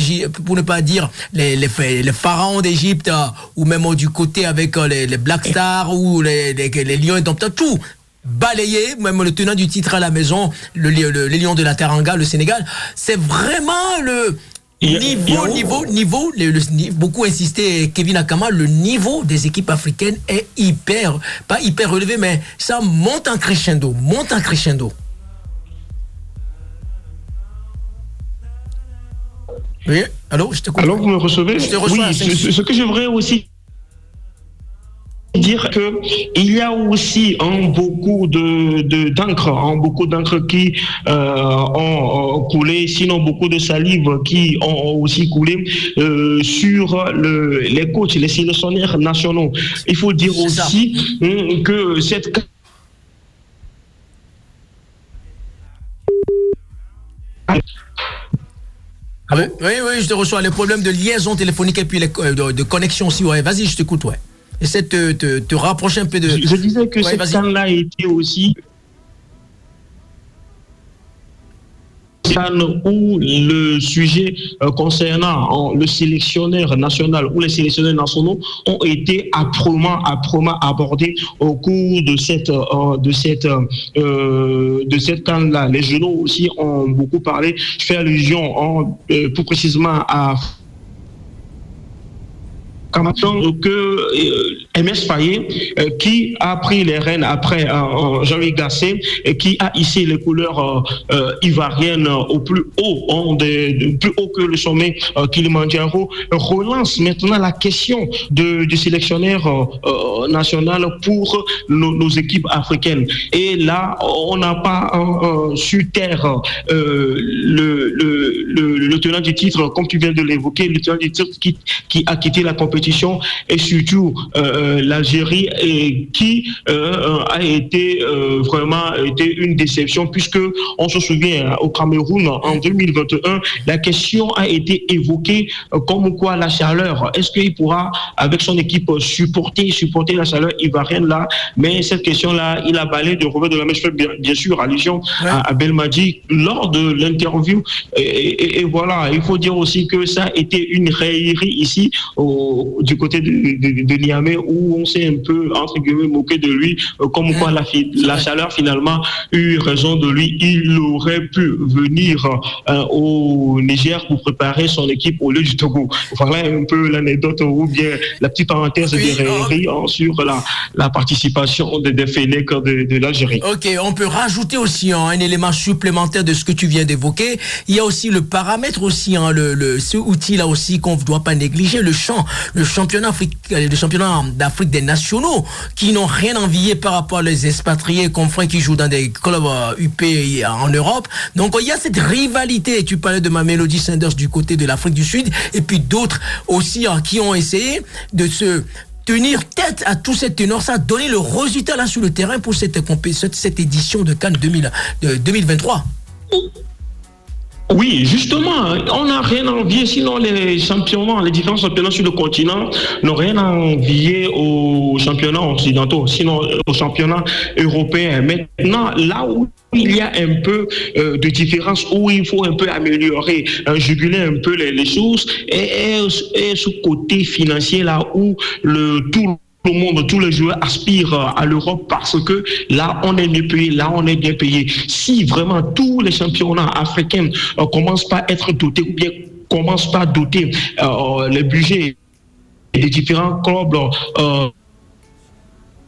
pour ne pas dire les, pharaons d'Égypte, ou même du côté avec les, les Black Stars ou les, les, les Lions et tout balayé, même le tenant du titre à la maison, le, les Lions de la Teranga, le Sénégal. C'est vraiment le, Niveau, niveau, niveau, le, beaucoup insisté Kevin Akama, le niveau des équipes africaines est hyper, pas hyper relevé, mais ça monte en crescendo, monte en crescendo. Oui, allô, je te Alors, vous me recevez Je te reçois. Oui, ce que j'aimerais aussi dire que il y a aussi beaucoup de d'encre, beaucoup d'encre qui euh, ont, coulé, sinon beaucoup de salive qui ont aussi coulé euh, sur le, les coachs, les sélectionnaires nationaux. Il faut dire aussi hein, que cette ah oui, oui, je te reçois. Les problèmes de liaison téléphonique et puis les, euh, de, de connexion aussi. Ouais, vas-y, je t'écoute, ouais. Essaie de te, te, rapprocher un peu de. Je, disais que cette canne-là était aussi où le sujet euh, concernant le sélectionneur national ou les sélectionneurs nationaux ont été âprement, âprement abordés au cours de cette euh, de cette euh, de cette canne-là. Les journaux aussi ont beaucoup parlé. Je fais allusion en, plus précisément à que MS Fayet, qui a pris les rênes après Jean-Louis Gasset et qui a hissé les couleurs ivoiriennes au plus haut, de, plus haut que le sommet Kilimanjaro, relance maintenant la question du sélectionnaire national pour nos, équipes africaines. Et là, on n'a pas su taire le, tenant du titre, comme tu viens de l'évoquer, le tenant du titre qui, a quitté la compétition et surtout euh, l'Algérie et qui euh, a été euh, vraiment été une déception puisque on se souvient au Cameroun en 2021 la question a été évoquée comme quoi la chaleur est-ce qu'il pourra avec son équipe supporter supporter la chaleur ivoirienne là mais cette question là il a balayé de revers de la mèche bien, sûr allusion à, à Belmadi lors de l'interview. Et, voilà il faut dire aussi que ça a été une raillerie ici au, du côté de, de, Niamey où on s'est un peu, entre guillemets, moqué de lui, euh, comme quoi la, la chaleur finalement eu raison de lui. Il aurait pu venir euh, au Niger pour préparer son équipe au lieu du Togo. Voilà un peu l'anecdote ou bien la petite parenthèse de raillerie hein, sur la, la participation des, des de, de l'Algérie. Ok, on peut rajouter aussi hein, un élément supplémentaire de ce que tu viens d'évoquer. Il y a aussi le paramètre aussi, hein, le, le, ce outil-là aussi qu'on ne doit pas négliger, le champ, le championnat le championnat d'Afrique des nationaux, qui n'ont rien envié par rapport aux expatriés confrères qui jouent dans des clubs UP euh, en Europe. Donc il y a cette rivalité. Tu parlais de ma Melody Sanders du côté de l'Afrique du Sud, et puis d'autres aussi hein, qui ont essayé de se tenir tête à tout cette tenor, ça a donné le résultat là sur le terrain pour cette, cette, cette édition de Cannes 2023. Oui, justement, on n'a rien à envier, sinon les championnats, les différents championnats sur le continent n'ont rien à envier aux championnats occidentaux, sinon aux championnats européens. Maintenant, là où il y a un peu euh, de différence, où il faut un peu améliorer, euh, juguler un peu les, choses, et, et, ce côté financier là où le tout le monde, tous les joueurs aspirent à l'Europe parce que là, on est mieux payé, là, on est bien payé. Si vraiment tous les championnats africains euh, commencent pas à être dotés ou bien commencent pas à doter euh, les budgets des différents clubs euh,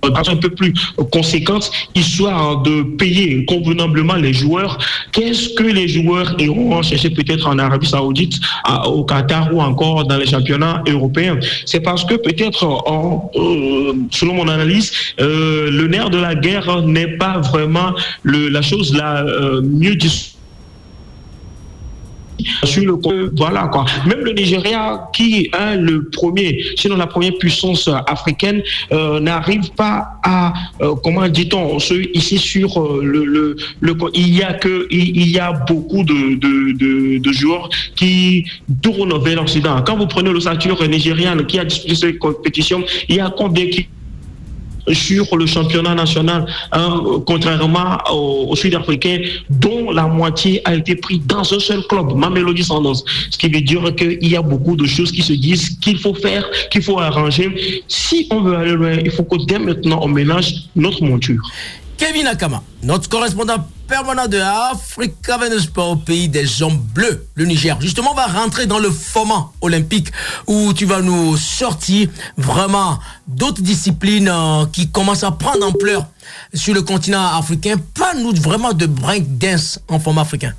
un peu plus conséquente, histoire de payer convenablement les joueurs. Qu'est-ce que les joueurs iront chercher peut-être en Arabie Saoudite, au Qatar ou encore dans les championnats européens? C'est parce que peut-être, euh, selon mon analyse, euh, le nerf de la guerre n'est pas vraiment la chose la euh, mieux discutée sur le voilà quoi. Même le Nigeria, qui est le premier, sinon la première puissance africaine, euh, n'arrive pas à, euh, comment dit-on, ici sur euh, le, le, il y a que, il, y a beaucoup de, de, joueurs qui tournent vers l'Occident. Quand vous prenez le sature nigérian qui a disputé cette compétition, il y a combien qui sur le championnat national, hein, contrairement aux, Sud-Africains, dont la moitié a été pris dans un seul club, Mamelody Sanders. Ce qui veut dire qu'il y a beaucoup de choses qui se disent qu'il faut faire, qu'il faut arranger. Si on veut aller loin, il faut que dès maintenant, on mélange notre monture. Kevin Akama, notre correspondant permanent de Africa Sport au pays des hommes bleus, le Niger. Justement, on va rentrer dans le format olympique où tu vas nous sortir vraiment d'autres disciplines euh, qui commencent à prendre ampleur sur le continent africain. Pas nous vraiment de break dance en format africain.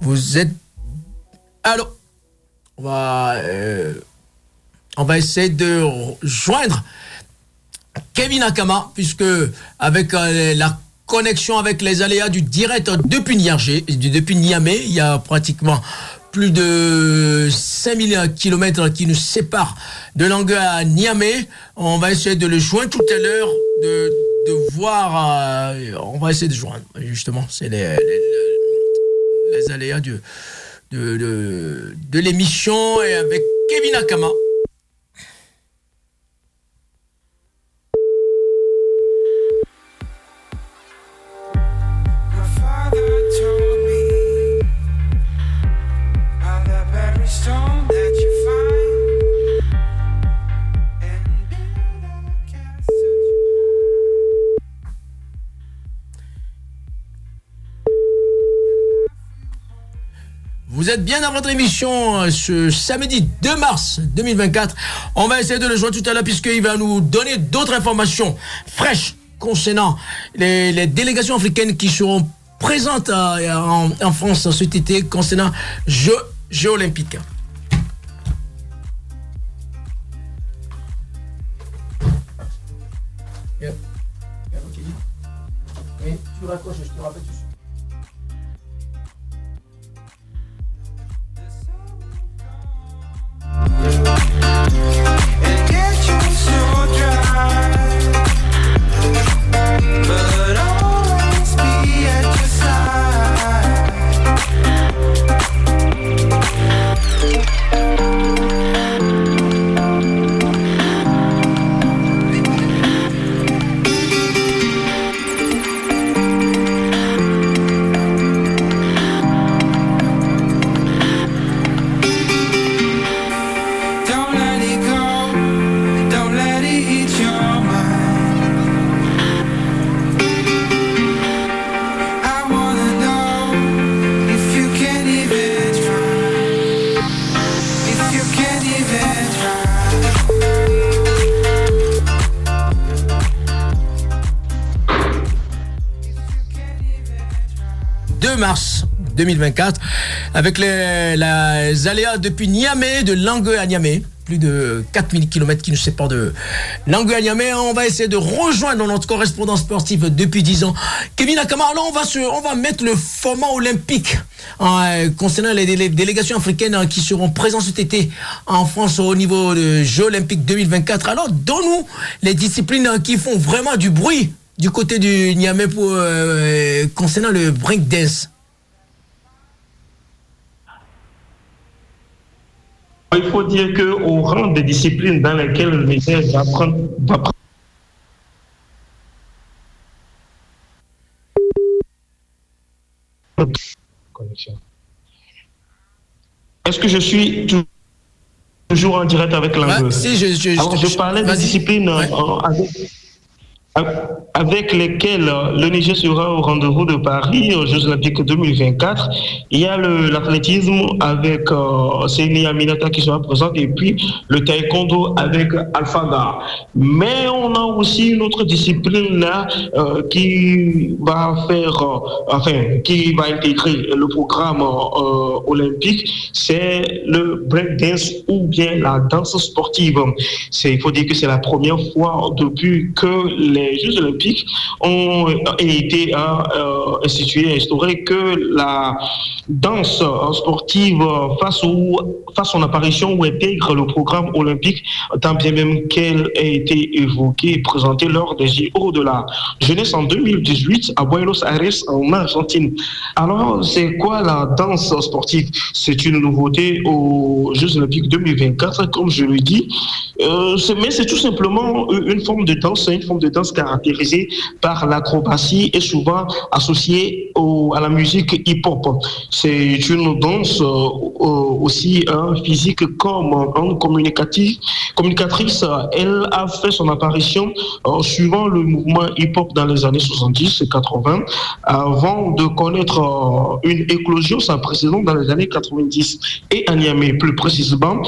Vous êtes... Allô? On va, euh, on va essayer de joindre Kevin Akama, puisque avec euh, la connexion avec les aléas du direct depuis Niamey, depuis Niamey, il y a pratiquement plus de 5000 km qui nous séparent de Langue à Niamey. On va essayer de le joindre tout à l'heure, de, voir. Euh, on va essayer de joindre, justement. C'est les, les aléas du, de, de, de l'émission et avec Kevin Akama. Vous êtes bien dans votre émission euh, ce samedi 2 mars 2024. On va essayer de le jouer tout à l'heure puisqu'il va nous donner d'autres informations fraîches concernant les, délégations africaines qui seront présentes euh, en, France cet été concernant Jeux, Jeux olympiques. 2024 avec les, aléas depuis Niamey, de Langue à Niamey plus de 4000 km qui nous séparent de Langue à Niamey. On va essayer de rejoindre notre correspondant sportif depuis 10 ans, Kevin Akama. Alors, on va, se, on va mettre le format olympique hein, concernant les, délégations africaines hein, qui seront présentes cet été en France au niveau de Jeux olympiques 2024. Alors, donne-nous les disciplines hein, qui font vraiment du bruit du côté du Niamey pour, euh, concernant le breakdance Il faut dire qu'au rang des disciplines dans lesquelles le Niger va prendre, Est-ce que je suis toujours en direct avec l'angle Si, je, je, Alors, je, parlais des disciplines euh, avec lesquels le Niger sera au rendez-vous de Paris aux Jeux Olympiques 2024. Il y a l'athlétisme avec euh, Aminata qui sera présente et puis le taekwondo avec Alphaga. Mais on a aussi une autre discipline là euh, qui va faire, euh, enfin, qui va intégrer le programme euh, olympique, c'est le breakdance ou bien la danse sportive. Il faut dire que c'est la première fois depuis que les les Jeux olympiques ont été euh, institués, instaurés, que la danse sportive fasse, son apparition ou intègre le programme olympique, tant bien même qu'elle ait été évoquée et présentée lors des JO de la jeunesse en 2018 à Buenos Aires, en Argentine. Alors, c'est quoi la danse sportive? C'est une nouveauté aux Jeux olympiques 2024, comme je le dis. Euh, mais c'est tout simplement une forme de danse, une forme de danse caractérisée par l'acrobatie et souvent associée à la musique hip-hop. C'est une danse euh, euh, aussi hein, physique comme hein, communicative, communicatrice. Elle a fait son apparition euh, suivant le mouvement hip-hop dans les années 70 et 80 avant de connaître une éclosion sans précédent dans les années 90 et à Niamey plus précisément.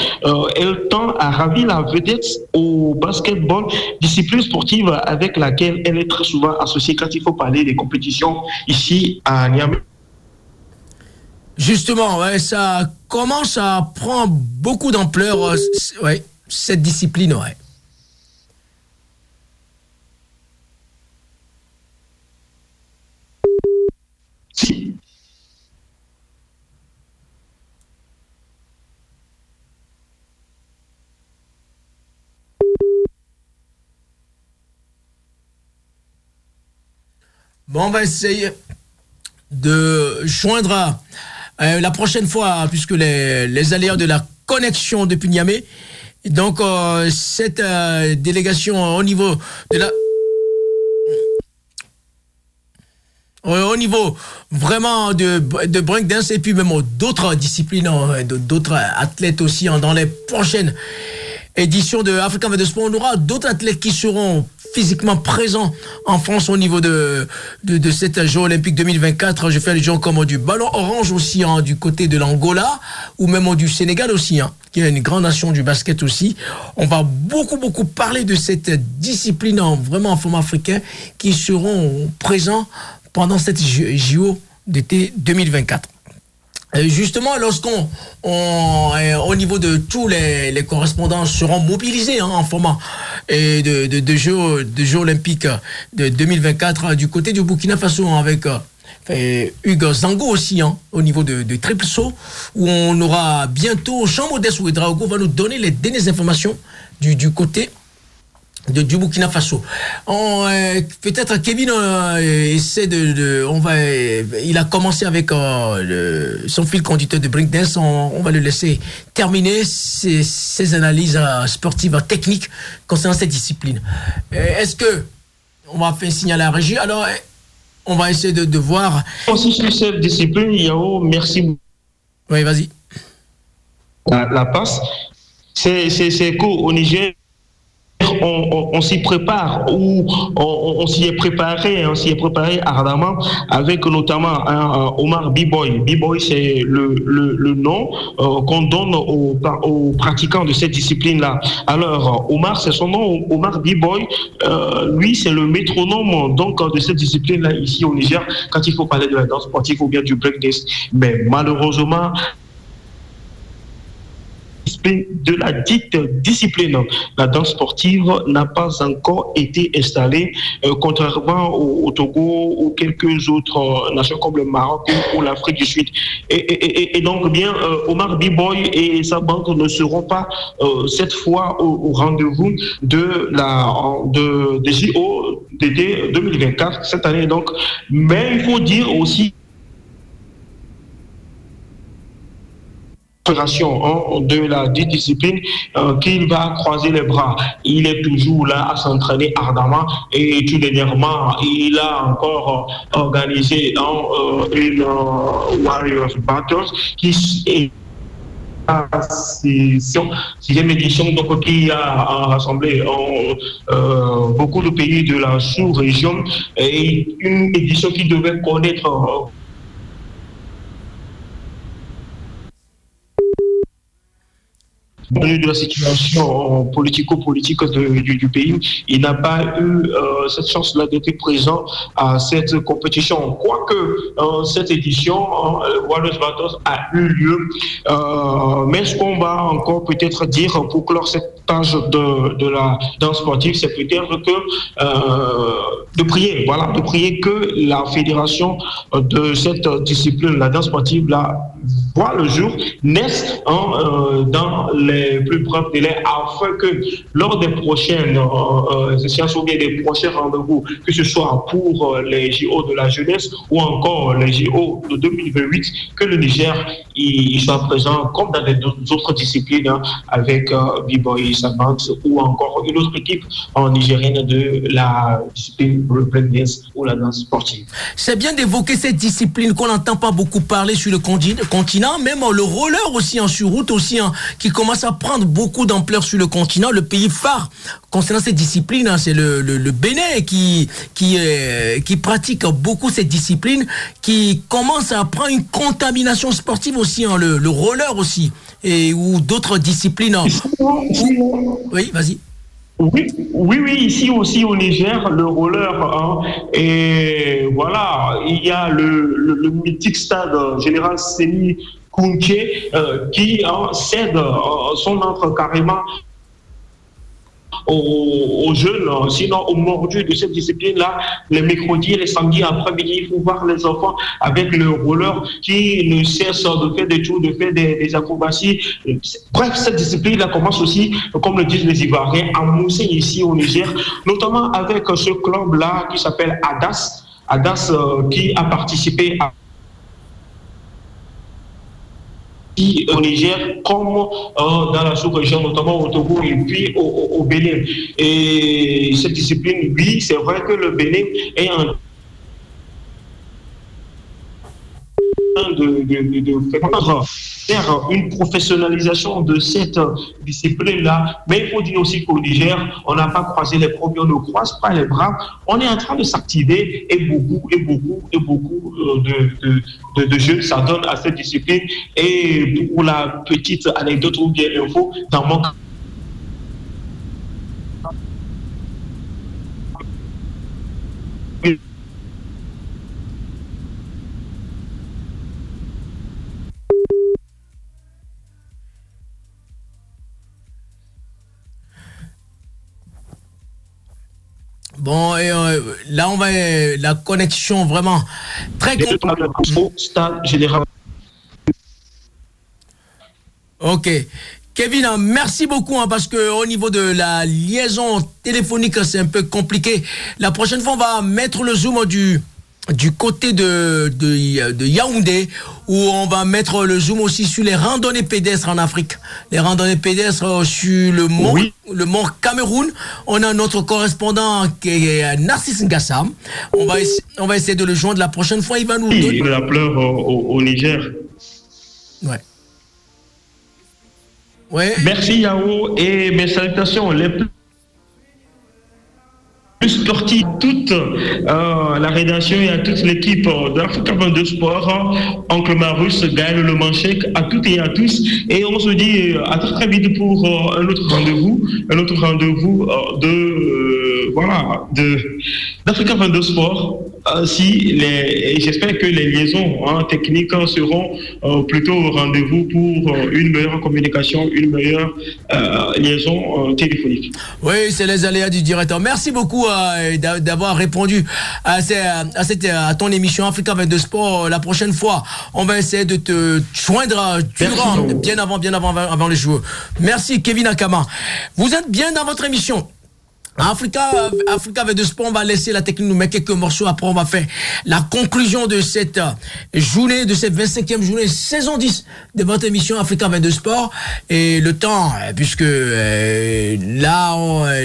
elle tend à ravir la vedette au basketball, discipline sportive avec laquelle elle est très souvent associée quand il faut parler des compétitions ici à Niamey. Justement, ouais, ça commence à prendre beaucoup d'ampleur, euh, ouais, cette discipline, ouais. Bon, on va essayer de joindre euh, la prochaine fois, puisque les, les aléas de la connexion depuis Niamey. Donc, euh, cette euh, délégation au niveau de la. Au niveau vraiment de, de breakdance et puis même d'autres disciplines, hein, d'autres athlètes aussi hein, dans les prochaines édition de Africa de Sport. On aura d'autres athlètes qui seront physiquement présents en France au niveau de, de, cette Jeux olympique 2024. Je fais les gens comme du ballon orange aussi, hein, du côté de l'Angola, ou même du Sénégal aussi, hein, qui est une grande nation du basket aussi. On va beaucoup, beaucoup parler de cette discipline vraiment en format africain qui seront présents pendant cette JO d'été 2024. Euh, justement, lorsqu'on, euh, au niveau de tous les, correspondants seront mobilisés hein, en format et de, de, jeux, de jeux olympiques de 2024 hein, du côté du Burkina Faso hein, avec euh, Hugo Zango aussi au niveau de, triple saut où on aura bientôt Jean Modeste Drago va nous donner les dernières informations du, du côté de, du Burkina Faso. Euh, peut-être Kevin euh, essaie de, on va, il a commencé avec euh, son fil conducteur de breakdance. On, on va le laisser terminer ses, analyses sportives techniques concernant cette discipline. Est-ce que on va faire un signe à la régie? Alors, on va essayer de, de voir. Aussi sur cette discipline, Yao, merci. Oui, vas-y. La, passe, c'est qu'au Niger, on, s'y prépare ou on, s'y est préparé, on s'y est préparé ardemment avec notamment Omar B-Boy. B-Boy, c'est le, le, nom euh, qu'on donne aux, aux, pratiquants de cette discipline-là. Alors, Omar, c'est son nom, Omar B-Boy. Euh, lui, c'est le métronome donc de cette discipline-là ici au Niger quand il faut parler de la danse sportive ou bien du breakdance. Mais malheureusement, de la dite discipline. La danse sportive n'a pas encore été installée, euh, contrairement au, Togo ou quelques autres nations comme le Maroc ou, l'Afrique du Sud. Et, donc, bien, euh, Omar B-Boy et sa bande ne seront pas euh, cette fois au, rendez-vous de la de, des JO d'été 2024 cette année. Donc, mais il faut dire aussi de la discipline euh, qu'il va croiser les bras. Il est toujours là à s'entraîner ardemment et tout dernièrement, il a encore euh, organisé hein, euh, une Warriors Battles qui est sixième édition donc, qui a, rassemblé beaucoup de pays de la sous-région et une édition qui devait connaître de la situation politico-politique du, pays, il n'a pas eu euh, cette chance-là d'être présent à cette compétition. Quoique euh, cette édition, euh, Wallace a eu lieu, euh, mais ce qu'on va encore peut-être dire pour clore cette page de, de la danse sportive, c'est peut-être que de prier, voilà, de prier que la fédération de cette discipline, la danse sportive, là, voit le jour, naisse hein, dans les plus brefs délais afin que lors des prochaines euh, euh ou bien des prochains rendez-vous, que ce soit pour euh, les JO de la jeunesse ou encore les JO de 2028, que le Niger il, soit présent comme dans les autres disciplines hein, avec euh, B-Boy ou encore une autre équipe en nigérienne de la discipline breakdance ou la danse sportive. C'est bien d'évoquer cette discipline qu'on n'entend pas beaucoup parler sur le continent, même le roller aussi en sur route aussi hein, qui commence à prendre beaucoup d'ampleur sur le continent. Le pays phare concernant cette discipline, hein, c'est le, le, Bénin qui, qui, qui pratique beaucoup cette discipline, qui commence à prendre une contamination sportive aussi, hein, le, roller aussi, et, ou d'autres disciplines. Hein. Oui, vas-y. Oui, oui, oui, ici aussi au Niger, le roller, et voilà, il y a le, le, mythique stade général Séni euh, qui cède euh, son entre carrément aux, jeunes, sinon aux mordus de cette discipline-là, les mercredis les samedis après-midi, il faut voir les enfants avec le roller qui ne cesse de faire des tours, de faire des, acrobaties. Bref, cette discipline-là commence aussi, comme le disent les Ivoiriens, à mousser ici au Niger, notamment avec ce club-là qui s'appelle ADAS. ADAS euh, qui a participé à au Niger comme euh, dans la sous-région, notamment au Togo et puis au, Bénin. Et cette discipline, oui, c'est vrai que le Bénin est un train de, de, de faire une professionnalisation de cette discipline-là. Mais il faut dire aussi qu'au Niger, on n'a pas croisé les premiers, on ne croise pas les bras. On est en train de s'activer et beaucoup, et beaucoup, et beaucoup euh, de, de, de, jeunes s'adonnent à cette discipline. Et pour la petite anecdote ou bien info, dans mon Bon, et euh, là, on va la connexion vraiment très général. Ok. Kevin, hein, merci beaucoup hein, parce que au niveau de la liaison téléphonique, c'est un peu compliqué. La prochaine fois, on va mettre le zoom du du côté de, de, Yaoundé, où on va mettre le zoom aussi sur les randonnées pédestres en Afrique. Les randonnées pédestres sur le mont, le mont Cameroun. On a notre correspondant qui est Narcisse Ngassam. On va, on va essayer de le joindre la prochaine fois. Il va nous donner... la pleure au, Niger. Ouais. Ouais. Merci Yao et mes salutations. Les sportif, toute euh, la rédaction et à toute l'équipe d'Africa 22 Sport, Oncle Marus, Gaël Le Manchek, à toutes et à tous. Et on se dit à très, très vite pour euh, un autre rendez-vous, un autre rendez-vous euh, de, voilà, d'Africa 22 Sport. si j'espère que les liaisons hein, techniques seront plutôt au rendez-vous pour une meilleure communication, une meilleure liaison téléphonique. Oui, c'est les aléas du directeur. Merci beaucoup d'avoir répondu à, cette, à ton émission Africa 22 Sport. La prochaine fois, on va essayer de te joindre bien avant, bien avant, avant les joueurs. Merci Kevin Akama. Vous êtes bien dans votre émission. Africa, Africa avec de sport, on va laisser la technique nous mettre quelques morceaux. Après, on va faire la conclusion de cette euh, journée, de cette 25e journée, saison 10 de votre émission Africa 22 Sport. Et le temps, euh, puisque euh, là,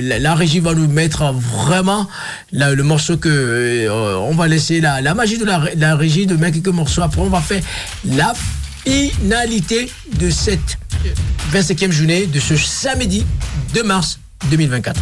la, régie va nous mettre vraiment le morceau que on va laisser la, la magie de la, la, régie de mettre quelques morceaux. Après, on va faire la finalité de cette 25e journée de ce samedi 2 mars 2024.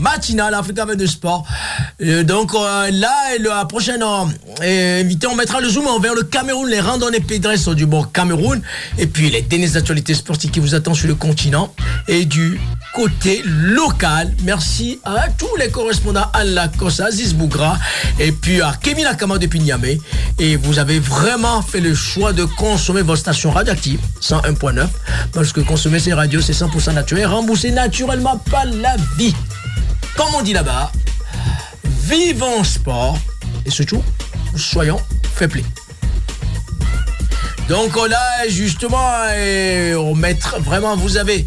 Matinale Africa de Sport. donc euh, là, la prochaine euh, invité, on mettra le zoom vers le Cameroun, les randonnées pédestres du bord Cameroun, et puis les dernières actualités sportives qui vous attendent sur le continent et du côté local. Merci à tous les correspondants à la Kosa, Aziz Bougra, et puis à Kevin Akama de Pignamé. Et vous avez vraiment fait le choix de consommer votre station radioactive 101.9, parce que consommer ces radios, c'est 100% naturel, remboursé naturellement par la vie comme on dit là-bas, vivons sport et surtout, soyons faibles. Donc là, justement, on mettra vraiment, vous avez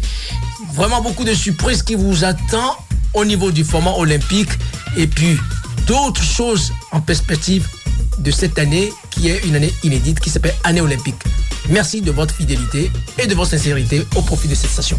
vraiment beaucoup de surprises qui vous attendent au niveau du format olympique et puis d'autres choses en perspective de cette année qui est une année inédite qui s'appelle Année olympique. Merci de votre fidélité et de votre sincérité au profit de cette station.